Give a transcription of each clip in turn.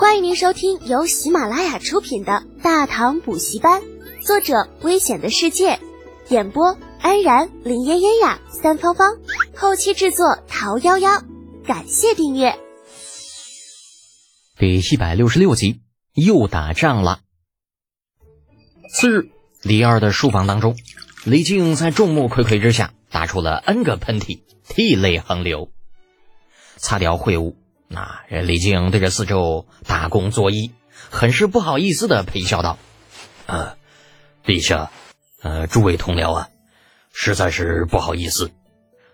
欢迎您收听由喜马拉雅出品的《大唐补习班》，作者：危险的世界，演播：安然、林嫣嫣呀、三芳芳，后期制作：桃夭夭。感谢订阅。第一百六十六集，又打仗了。次日，李二的书房当中，李靖在众目睽睽之下打出了 N 个喷嚏，涕泪横流。擦掉秽物，那李靖对着四周大公作揖，很是不好意思的陪笑道：“呃，陛下，呃，诸位同僚啊，实在是不好意思，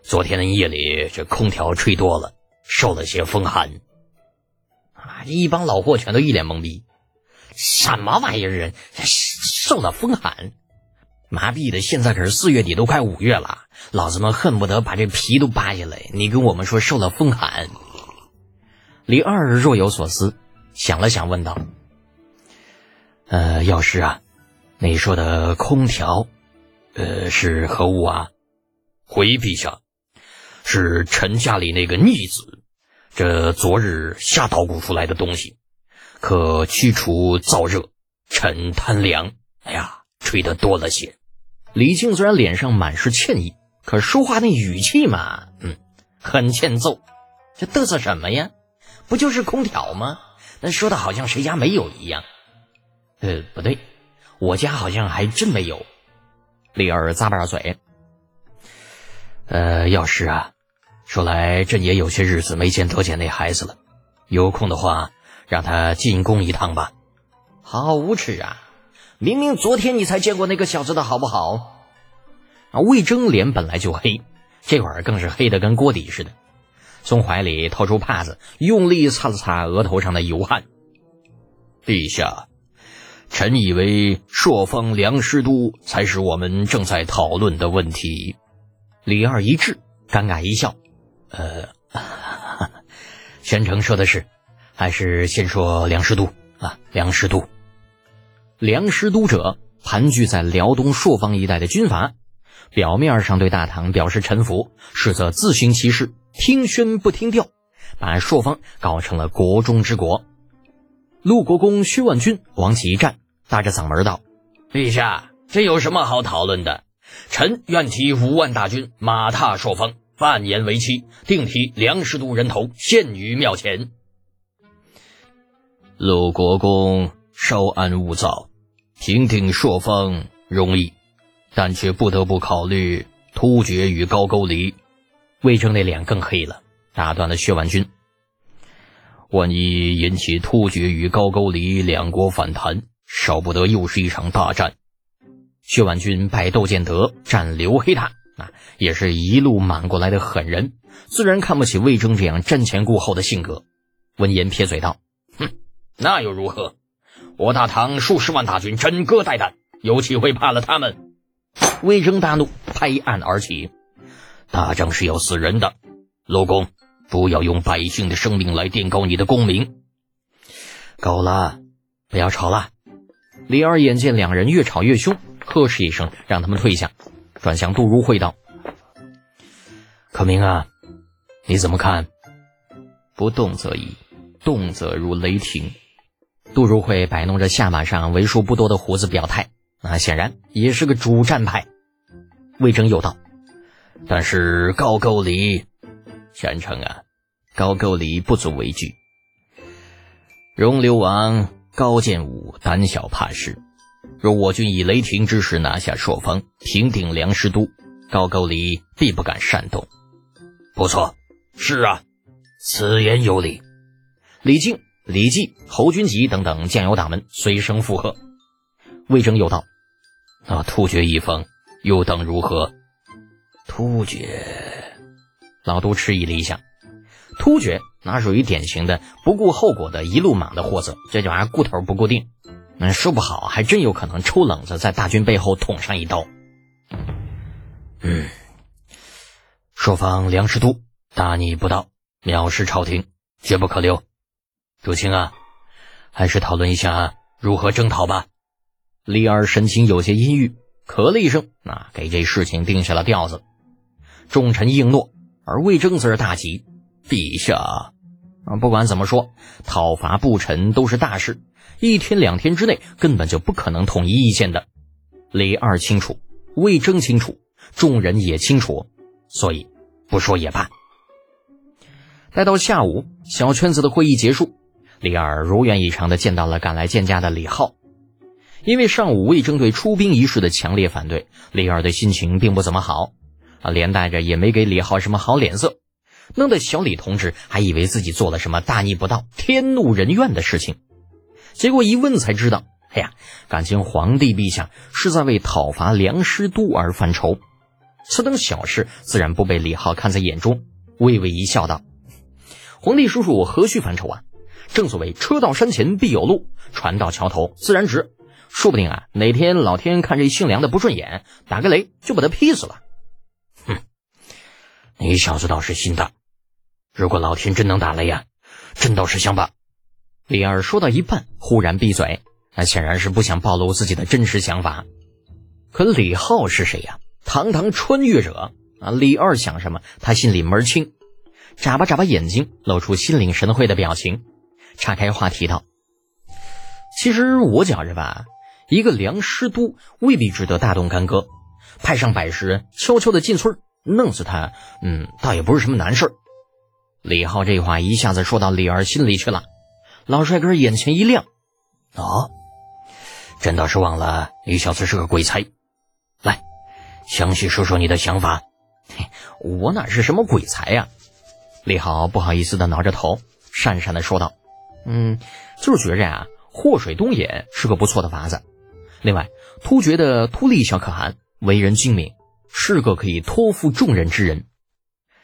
昨天的夜里这空调吹多了，受了些风寒。”啊，一帮老货全都一脸懵逼，什么玩意儿？受了风寒？麻痹的！现在可是四月底，都快五月了，老子们恨不得把这皮都扒下来。你跟我们说受了风寒？李二若有所思，想了想，问道：“呃，药师啊，你说的空调，呃，是何物啊？”回陛下，是臣家里那个逆子，这昨日瞎捣鼓出来的东西，可驱除燥热。臣贪凉，哎呀。吹得多了些，李靖虽然脸上满是歉意，可说话那语气嘛，嗯，很欠揍。这嘚瑟什么呀？不就是空调吗？那说的好像谁家没有一样。呃，不对，我家好像还真没有。李二咂巴着嘴。呃，药师啊，说来朕也有些日子没见德简那孩子了，有空的话让他进宫一趟吧。好无耻啊！明明昨天你才见过那个小子的好不好？啊，魏征脸本来就黑，这会儿更是黑的跟锅底似的，从怀里掏出帕子，用力擦了擦额头上的油汗。陛下，臣以为朔方梁师都才是我们正在讨论的问题。李二一滞，尴尬一笑，呃，宣城说的是，还是先说梁师都啊，梁师都。梁师都者，盘踞在辽东朔方一带的军阀，表面上对大唐表示臣服，实则自行其事，听宣不听调，把朔方搞成了国中之国。陆国公薛万钧往起一站，大着嗓门道：“陛下，这有什么好讨论的？臣愿提五万大军，马踏朔方，半年为期，定提梁师都人头，献于庙前。”陆国公。稍安勿躁，平定朔方容易，但却不得不考虑突厥与高句丽。魏征那脸更黑了，打断了薛万军。万一引起突厥与高句丽两国反弹，少不得又是一场大战。薛万军拜窦建德，战刘黑炭，啊，也是一路满过来的狠人，自然看不起魏征这样瞻前顾后的性格。闻言撇嘴道：“哼，那又如何？”我大唐数十万大军枕戈待旦，有岂会怕了他们？魏征大怒，拍案而起：“打仗是要死人的，陆公，不要用百姓的生命来垫高你的功名。”够了，不要吵了。李二眼见两人越吵越凶，呵斥一声，让他们退下，转向杜如晦道：“可明啊，你怎么看？”不动则已，动则如雷霆。杜如晦摆弄着下巴上为数不多的胡子，表态：“那，显然也是个主战派。”魏征又道：“但是高句丽，全城啊，高句丽不足为惧。容流王高建武胆小怕事，若我军以雷霆之势拿下朔方，平定梁师都，高句丽必不敢擅动。”不错，是啊，此言有理。李靖。李绩、侯君集等等将友党们随声附和。魏征又道：“那突厥一方又当如何？”突厥老都迟疑了一下，突厥那属于典型的不顾后果的一路莽的货色，这玩意儿顾头不顾腚，那说不好还真有可能抽冷子，在大军背后捅上一刀。嗯，朔方梁师都大逆不道，藐视朝廷，绝不可留。主卿啊，还是讨论一下如何征讨吧。李二神情有些阴郁，咳了一声，啊，给这事情定下了调子。众臣应诺，而魏征则是大急：“陛下，啊，不管怎么说，讨伐不臣都是大事，一天两天之内根本就不可能统一意见的。李二清楚，魏征清楚，众人也清楚，所以不说也罢。待到下午，小圈子的会议结束，李二如愿以偿的见到了赶来见驾的李浩。因为上午魏征对出兵一事的强烈反对，李二的心情并不怎么好，啊，连带着也没给李浩什么好脸色。弄得小李同志还以为自己做了什么大逆不道、天怒人怨的事情，结果一问才知道，哎呀，感情皇帝陛下是在为讨伐梁师都而犯愁。此等小事自然不被李浩看在眼中，微微一笑道：“皇帝叔叔何须犯愁啊？正所谓车到山前必有路，船到桥头自然直。说不定啊，哪天老天看这姓梁的不顺眼，打个雷就把他劈死了。”你小子倒是心大。如果老天真能打雷呀，朕倒是想把李二说到一半，忽然闭嘴，那显然是不想暴露自己的真实想法。可李浩是谁呀？堂堂穿越者啊！李二想什么，他心里门清。眨巴眨巴眼睛，露出心领神会的表情，岔开话题道：“其实我觉着吧，一个梁师都未必值得大动干戈，派上百十人，悄悄的进村弄死他，嗯，倒也不是什么难事儿。”李浩这话一下子说到李二心里去了，老帅哥眼前一亮，哦，朕倒是忘了李小子是个鬼才，来，详细说说你的想法。我哪是什么鬼才呀？李浩不好意思的挠着头，讪讪的说道：“嗯，就是觉着呀，祸水东野是个不错的法子。另外，突厥的突利小可汗为人精明，是个可以托付重任之人。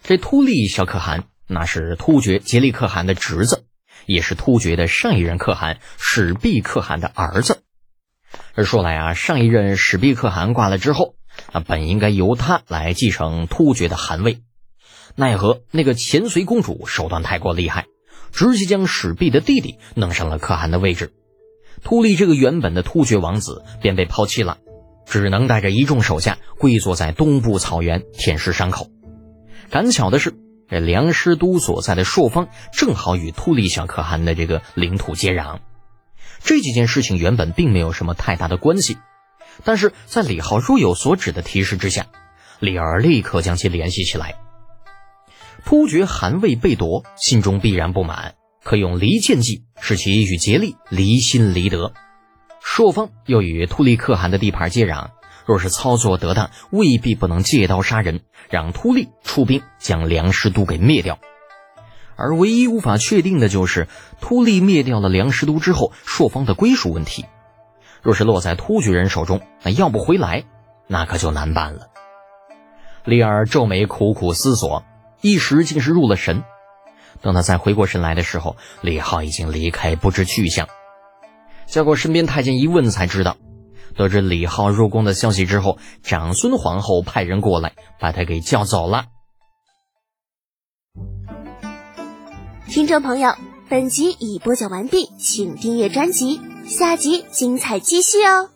这突利小可汗。”那是突厥杰利可汗的侄子，也是突厥的上一任可汗史毕可汗的儿子。而说来啊，上一任史毕可汗挂了之后，啊，本应该由他来继承突厥的汗位，奈何那个前隋公主手段太过厉害，直接将史毕的弟弟弄上了可汗的位置，突利这个原本的突厥王子便被抛弃了，只能带着一众手下跪坐在东部草原舔舐伤口。赶巧的是。这梁师都所在的朔方正好与突利小可汗的这个领土接壤，这几件事情原本并没有什么太大的关系，但是在李浩若有所指的提示之下，李儿立刻将其联系起来。突厥汗位被夺，心中必然不满，可用离间计使其与竭力离心离德。朔方又与突利可汗的地盘接壤。若是操作得当，未必不能借刀杀人，让突利出兵将梁师都给灭掉。而唯一无法确定的就是突利灭掉了梁师都之后，朔方的归属问题。若是落在突厥人手中，那要不回来，那可就难办了。李尔皱眉苦苦思索，一时竟是入了神。等他再回过神来的时候，李浩已经离开，不知去向。结果身边太监一问，才知道。得知李浩入宫的消息之后，长孙皇后派人过来把他给叫走了。听众朋友，本集已播讲完毕，请订阅专辑，下集精彩继续哦。